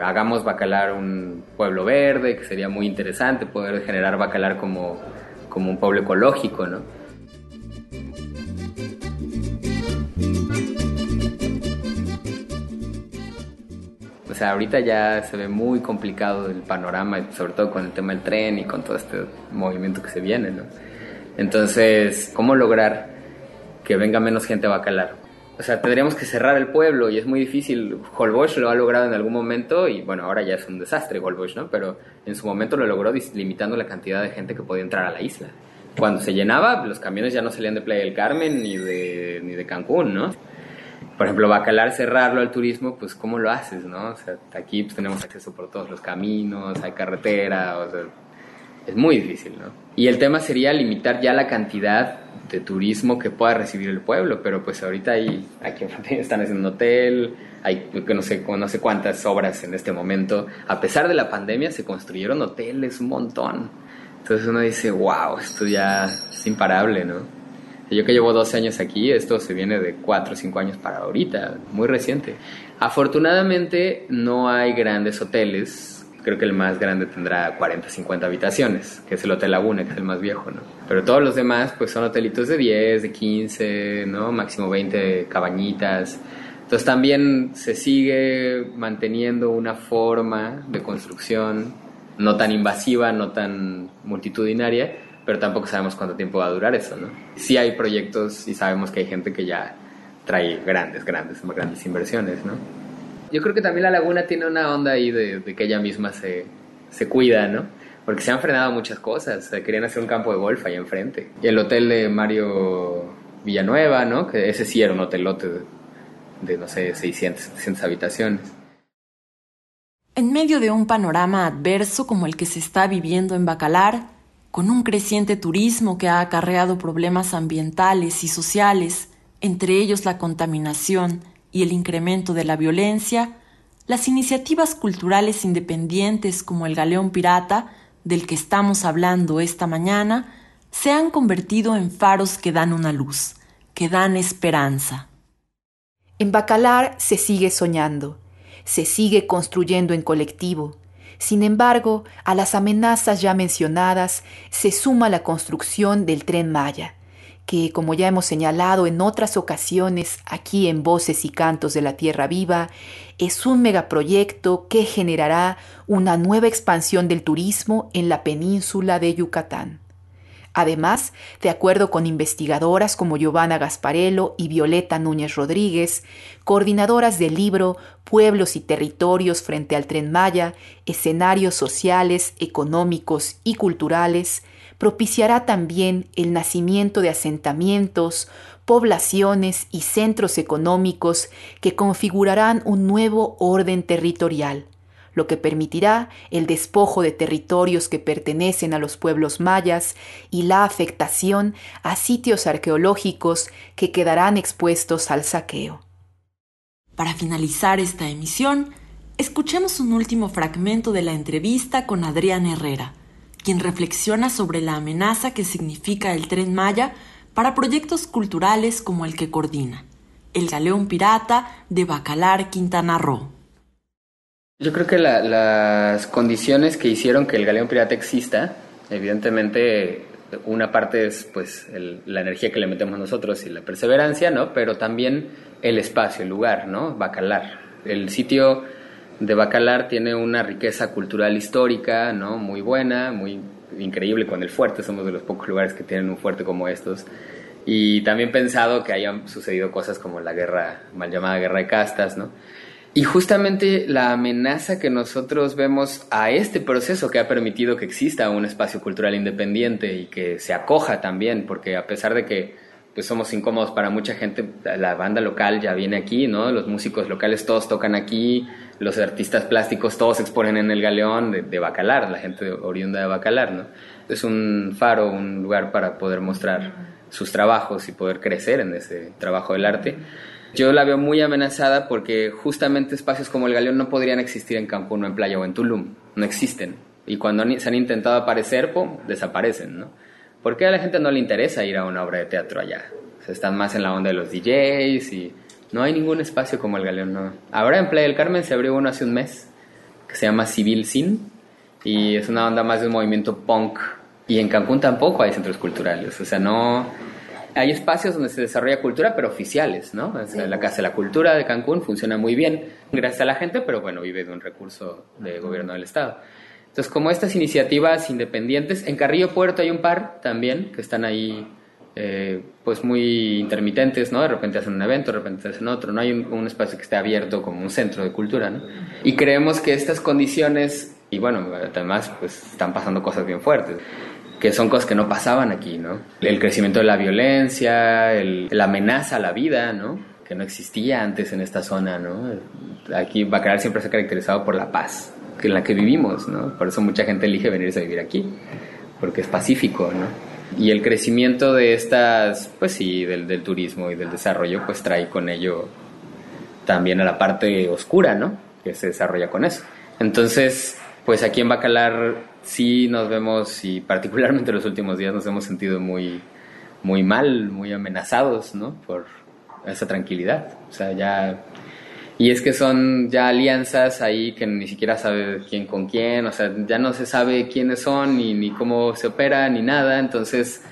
hagamos Bacalar un pueblo verde, que sería muy interesante poder generar Bacalar como, como un pueblo ecológico, ¿no? Sea, ahorita ya se ve muy complicado el panorama, sobre todo con el tema del tren y con todo este movimiento que se viene, ¿no? Entonces, ¿cómo lograr que venga menos gente a Bacalar? O sea, tendríamos que cerrar el pueblo y es muy difícil. Holbox lo ha logrado en algún momento y bueno, ahora ya es un desastre Holbox, ¿no? Pero en su momento lo logró limitando la cantidad de gente que podía entrar a la isla. Cuando se llenaba, los camiones ya no salían de Playa del Carmen ni de, ni de Cancún, ¿no? Por ejemplo, Bacalar, cerrarlo al turismo, pues ¿cómo lo haces, no? O sea, aquí pues, tenemos acceso por todos los caminos, hay carretera, o sea, es muy difícil, ¿no? Y el tema sería limitar ya la cantidad de turismo que pueda recibir el pueblo, pero pues ahorita hay, aquí enfrente están haciendo hotel, hay no sé, no sé cuántas obras en este momento. A pesar de la pandemia se construyeron hoteles un montón. Entonces uno dice, wow, esto ya es imparable, ¿no? Yo que llevo 12 años aquí, esto se viene de 4 o 5 años para ahorita, muy reciente. Afortunadamente no hay grandes hoteles, creo que el más grande tendrá 40, 50 habitaciones, que es el Hotel Laguna, que es el más viejo, ¿no? Pero todos los demás pues son hotelitos de 10, de 15, ¿no? Máximo 20 cabañitas. Entonces también se sigue manteniendo una forma de construcción no tan invasiva, no tan multitudinaria, pero tampoco sabemos cuánto tiempo va a durar eso, ¿no? Sí hay proyectos y sabemos que hay gente que ya trae grandes, grandes, grandes inversiones, ¿no? Yo creo que también la laguna tiene una onda ahí de, de que ella misma se, se cuida, ¿no? Porque se han frenado muchas cosas. Querían hacer un campo de golf ahí enfrente. Y el hotel de Mario Villanueva, ¿no? Que ese sí era un hotelote de, de no sé, 600, 700 habitaciones. En medio de un panorama adverso como el que se está viviendo en Bacalar, con un creciente turismo que ha acarreado problemas ambientales y sociales, entre ellos la contaminación y el incremento de la violencia, las iniciativas culturales independientes como el Galeón Pirata, del que estamos hablando esta mañana, se han convertido en faros que dan una luz, que dan esperanza. En Bacalar se sigue soñando, se sigue construyendo en colectivo. Sin embargo, a las amenazas ya mencionadas se suma la construcción del tren Maya, que, como ya hemos señalado en otras ocasiones aquí en Voces y Cantos de la Tierra Viva, es un megaproyecto que generará una nueva expansión del turismo en la península de Yucatán. Además, de acuerdo con investigadoras como Giovanna Gasparello y Violeta Núñez Rodríguez, coordinadoras del libro Pueblos y Territorios frente al Tren Maya, escenarios sociales, económicos y culturales, propiciará también el nacimiento de asentamientos, poblaciones y centros económicos que configurarán un nuevo orden territorial lo que permitirá el despojo de territorios que pertenecen a los pueblos mayas y la afectación a sitios arqueológicos que quedarán expuestos al saqueo. Para finalizar esta emisión, escuchemos un último fragmento de la entrevista con Adrián Herrera, quien reflexiona sobre la amenaza que significa el tren Maya para proyectos culturales como el que coordina, el Galeón Pirata de Bacalar, Quintana Roo. Yo creo que la- las condiciones que hicieron que el galeón pirata exista, evidentemente una parte es pues la energía que le metemos nosotros y la perseverancia, ¿no? Pero también el espacio, el lugar, ¿no? Bacalar. El sitio de Bacalar tiene una riqueza cultural histórica, ¿no? Muy buena, muy increíble con el fuerte. Somos de los pocos lugares que tienen un fuerte como estos. Y también pensado que hayan sucedido cosas como la guerra, mal llamada guerra de castas, ¿no? Y justamente la amenaza que nosotros vemos a este proceso que ha permitido que exista un espacio cultural independiente y que se acoja también, porque a pesar de que pues somos incómodos para mucha gente, la banda local ya viene aquí, ¿no? Los músicos locales todos tocan aquí, los artistas plásticos todos exponen en el Galeón de, de Bacalar, la gente oriunda de Bacalar, ¿no? Es un faro, un lugar para poder mostrar sus trabajos y poder crecer en ese trabajo del arte. Yo la veo muy amenazada porque justamente espacios como el Galeón no podrían existir en Cancún o en Playa o en Tulum. No existen. Y cuando se han intentado aparecer, ¡pum!, desaparecen, ¿no? ¿Por qué a la gente no le interesa ir a una obra de teatro allá? O sea, están más en la onda de los DJs y no hay ningún espacio como el Galeón, no. Ahora en Playa del Carmen se abrió uno hace un mes que se llama Civil Sin y es una onda más de un movimiento punk. Y en Cancún tampoco hay centros culturales, o sea, no... Hay espacios donde se desarrolla cultura, pero oficiales, ¿no? La Casa de la Cultura de Cancún funciona muy bien, gracias a la gente, pero bueno, vive de un recurso de gobierno del Estado. Entonces, como estas iniciativas independientes, en Carrillo Puerto hay un par también que están ahí, eh, pues muy intermitentes, ¿no? De repente hacen un evento, de repente hacen otro, no hay un, un espacio que esté abierto como un centro de cultura, ¿no? Y creemos que estas condiciones, y bueno, además, pues están pasando cosas bien fuertes que son cosas que no pasaban aquí, ¿no? El crecimiento de la violencia, la amenaza a la vida, ¿no? Que no existía antes en esta zona, ¿no? Aquí Bacalar siempre se ha caracterizado por la paz en la que vivimos, ¿no? Por eso mucha gente elige venirse a vivir aquí, porque es pacífico, ¿no? Y el crecimiento de estas, pues sí, del, del turismo y del desarrollo, pues trae con ello también a la parte oscura, ¿no? Que se desarrolla con eso. Entonces, pues aquí en Bacalar sí nos vemos, y particularmente los últimos días nos hemos sentido muy, muy mal, muy amenazados, ¿no? Por esa tranquilidad. O sea, ya... Y es que son ya alianzas ahí que ni siquiera sabe quién con quién, o sea, ya no se sabe quiénes son, ni, ni cómo se opera, ni nada, entonces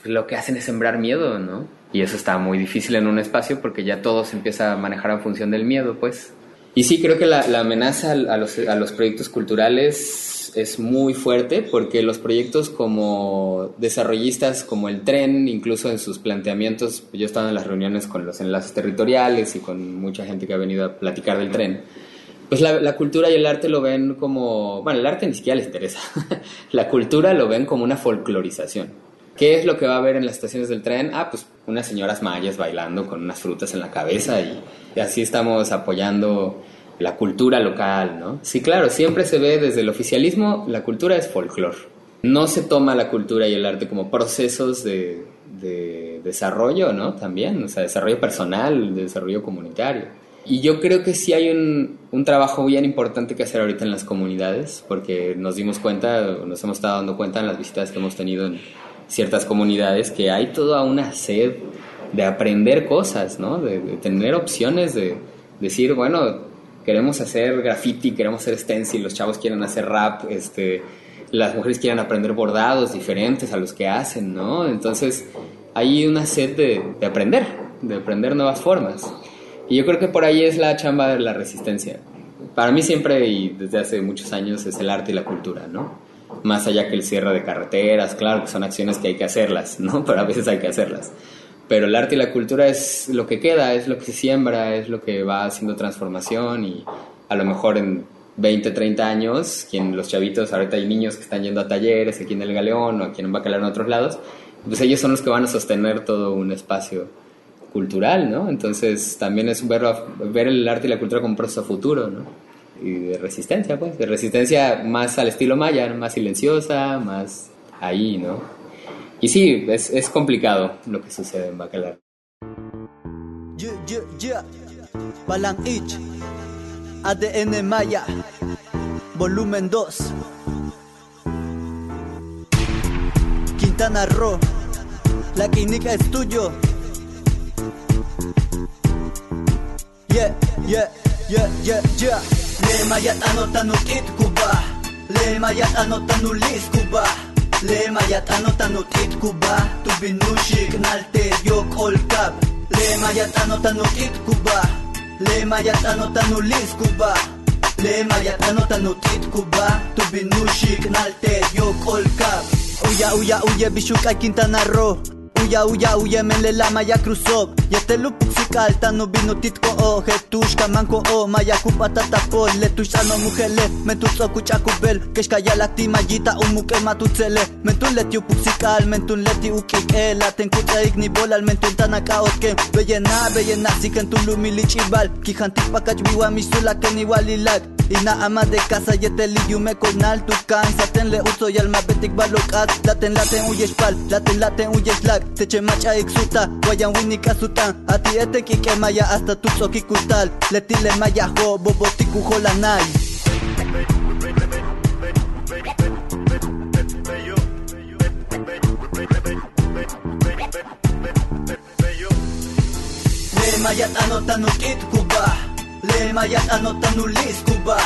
pues, lo que hacen es sembrar miedo, ¿no? Y eso está muy difícil en un espacio porque ya todo se empieza a manejar en función del miedo, pues. Y sí, creo que la, la amenaza a los, a los proyectos culturales es muy fuerte porque los proyectos como desarrollistas, como el tren, incluso en sus planteamientos, yo he estado en las reuniones con los enlaces territoriales y con mucha gente que ha venido a platicar del tren. Pues la, la cultura y el arte lo ven como, bueno, el arte ni siquiera les interesa, la cultura lo ven como una folclorización. ¿Qué es lo que va a haber en las estaciones del tren? Ah, pues unas señoras mayas bailando con unas frutas en la cabeza y, y así estamos apoyando la cultura local, ¿no? Sí, claro, siempre se ve desde el oficialismo, la cultura es folclore. No se toma la cultura y el arte como procesos de, de desarrollo, ¿no? También, o sea, desarrollo personal, de desarrollo comunitario. Y yo creo que sí hay un, un trabajo bien importante que hacer ahorita en las comunidades, porque nos dimos cuenta, nos hemos estado dando cuenta en las visitas que hemos tenido en ciertas comunidades, que hay toda una sed de aprender cosas, ¿no? De, de tener opciones, de decir, bueno, queremos hacer graffiti, queremos hacer stencil, los chavos quieren hacer rap, este, las mujeres quieren aprender bordados diferentes a los que hacen, ¿no? Entonces hay una sed de, de aprender, de aprender nuevas formas. Y yo creo que por ahí es la chamba de la resistencia. Para mí siempre y desde hace muchos años es el arte y la cultura, ¿no? Más allá que el cierre de carreteras, claro que son acciones que hay que hacerlas, ¿no? Pero a veces hay que hacerlas. Pero el arte y la cultura es lo que queda, es lo que se siembra, es lo que va haciendo transformación y a lo mejor en 20, 30 años, quien los chavitos, ahorita hay niños que están yendo a talleres aquí en el Galeón o aquí en Bacalar en otros lados, pues ellos son los que van a sostener todo un espacio cultural, ¿no? Entonces también es ver, ver el arte y la cultura como un proceso futuro, ¿no? Y de resistencia, pues, de resistencia más al estilo maya, más silenciosa, más ahí, ¿no? Y sí, es, es complicado lo que sucede en Bacalar. Yeah, yeah, yeah. Balan ADN Maya, volumen 2. Quintana Roo, la clínica es tuyo. Yeah, yeah, yeah, yeah, yeah. Le mayat anotanu kit kuba. Le mayat anotanu lis kuba. Le mayat anotanu kit kuba. Tu binushi knalte yok olkab. Le mayat anotanu kit kuba. Le mayat anotanu lis kuba. Le mayat anotanu kit kuba. Tu binushi knalte yok olkab. Uya Uya uya uya mele la maya cruzó. Y este loop musical tano vino titko o Jetushka manko o maya kupata tapol Le tushano mujele Me tu soku chakubel Keshka la ti mayita umuke matutzele Mentun leti upuxical Mentun leti ukik La ten kutra igni bolal Mentun tanaka otke Bellena bellena Siken tu lumili chibal Kijantik pakach biwa igualilak Ina ama de casa y este liyu me conal tu cansa Tenle uso y alma betik balokat Laten laten uyeshpal Laten laten uyeslak Teche macha exuta Guayan winika sutan Ati ete kike maya hasta tu soki kutal Letile maya ho bobotiku holanay Le mayat anotanu kit kuba Le mayat anotanu lis kuba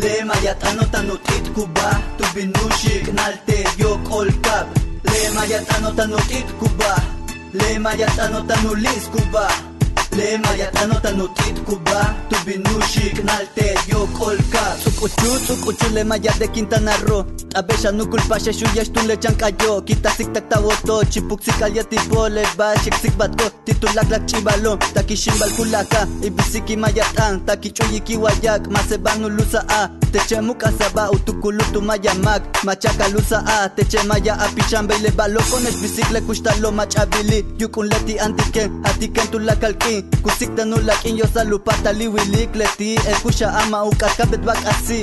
Le mayat anotanu kit kuba Tu binushik nalte yok olkab Le mayat למאי אתה נותן אותי תקובה טובי נושי קנלתי יו כל כך צוקו צ'ו צוקו צ'ו למאי הדקין תנרו אבש אנו כל פעם ששו יש טון לג'אן קאיו כי תסיק תקת אותו צ'יפוק סיק על יתי פה לבד שקסיק בתקו טיטולק לק צ'יבלו תקי שימבל כולקה איביסיק עם הידען תקי צ'וי כי וויאק מה זה בנו לוסאה תצ'מו כסבא ותוכולו תומא ימאק מצ'קה לוסאה תצ'מא יא אפי שמבי לבלו כונש ביסיק לקושטלו מצ'אבילי יוקון לטי אנטיקן התיקן תולק על קין kusiktanulak inyosalupa taliwiliktleti ekuxa ama ukatkabetbak asi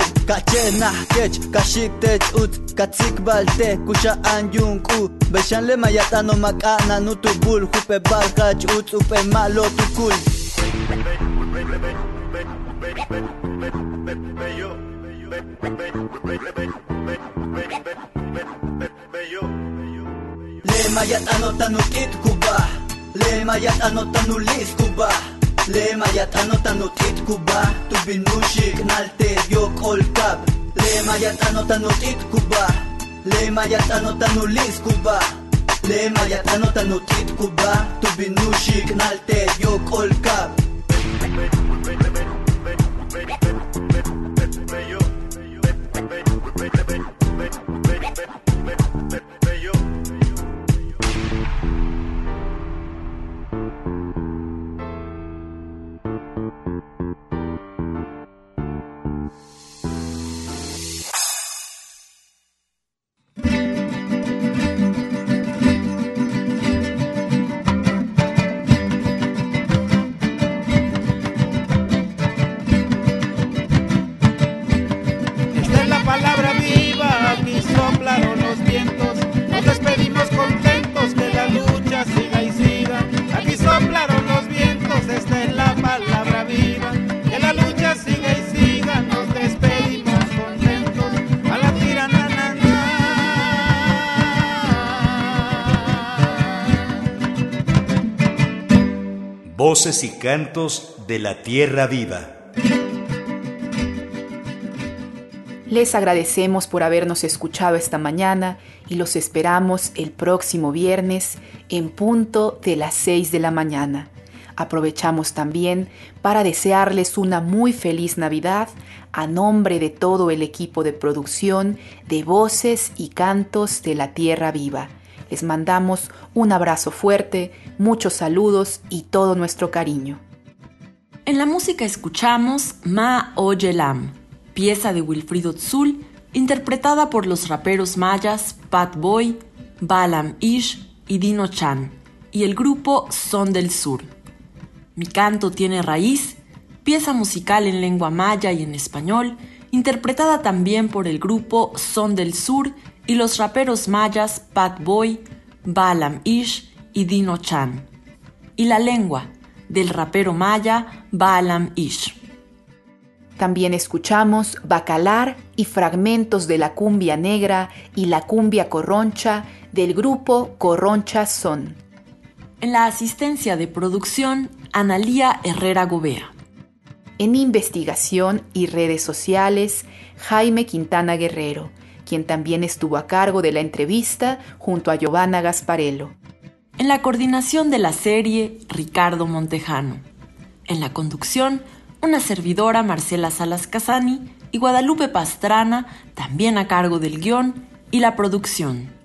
na kech kashik te ut ka sik balte kusha kaxiktech utz katsikbalte kuxa'an yunk'u bexanle mayatanomak'anan utubul jupebal jach utz upema'lo tukul Lema yatano tanukit kub kuba Le mayat anotanu lis kuba Le mayat anotanu kit kuba Tu binushik nalte yok olkab Le mayat anotanu kit kuba Le mayat anotanu lis kuba Le Voces y cantos de la tierra viva. Les agradecemos por habernos escuchado esta mañana y los esperamos el próximo viernes en punto de las 6 de la mañana. Aprovechamos también para desearles una muy feliz Navidad a nombre de todo el equipo de producción de Voces y Cantos de la Tierra Viva. Les mandamos un abrazo fuerte, muchos saludos y todo nuestro cariño. En la música escuchamos Ma Oyelam, pieza de Wilfrido Tzul, interpretada por los raperos mayas Pat Boy, Balam Ish y Dino Chan, y el grupo Son del Sur. Mi canto tiene raíz, pieza musical en lengua maya y en español, interpretada también por el grupo Son del Sur y los raperos mayas Pat Boy, Balam Ish y Dino Chan. Y la lengua del rapero maya Balam Ish. También escuchamos Bacalar y fragmentos de la cumbia negra y la cumbia corroncha del grupo Corroncha Son. En la asistencia de producción, Analía Herrera Gobea. En investigación y redes sociales, Jaime Quintana Guerrero, quien también estuvo a cargo de la entrevista junto a Giovanna Gasparello. En la coordinación de la serie, Ricardo Montejano. En la conducción, una servidora Marcela Salas Casani y Guadalupe Pastrana, también a cargo del guion y la producción.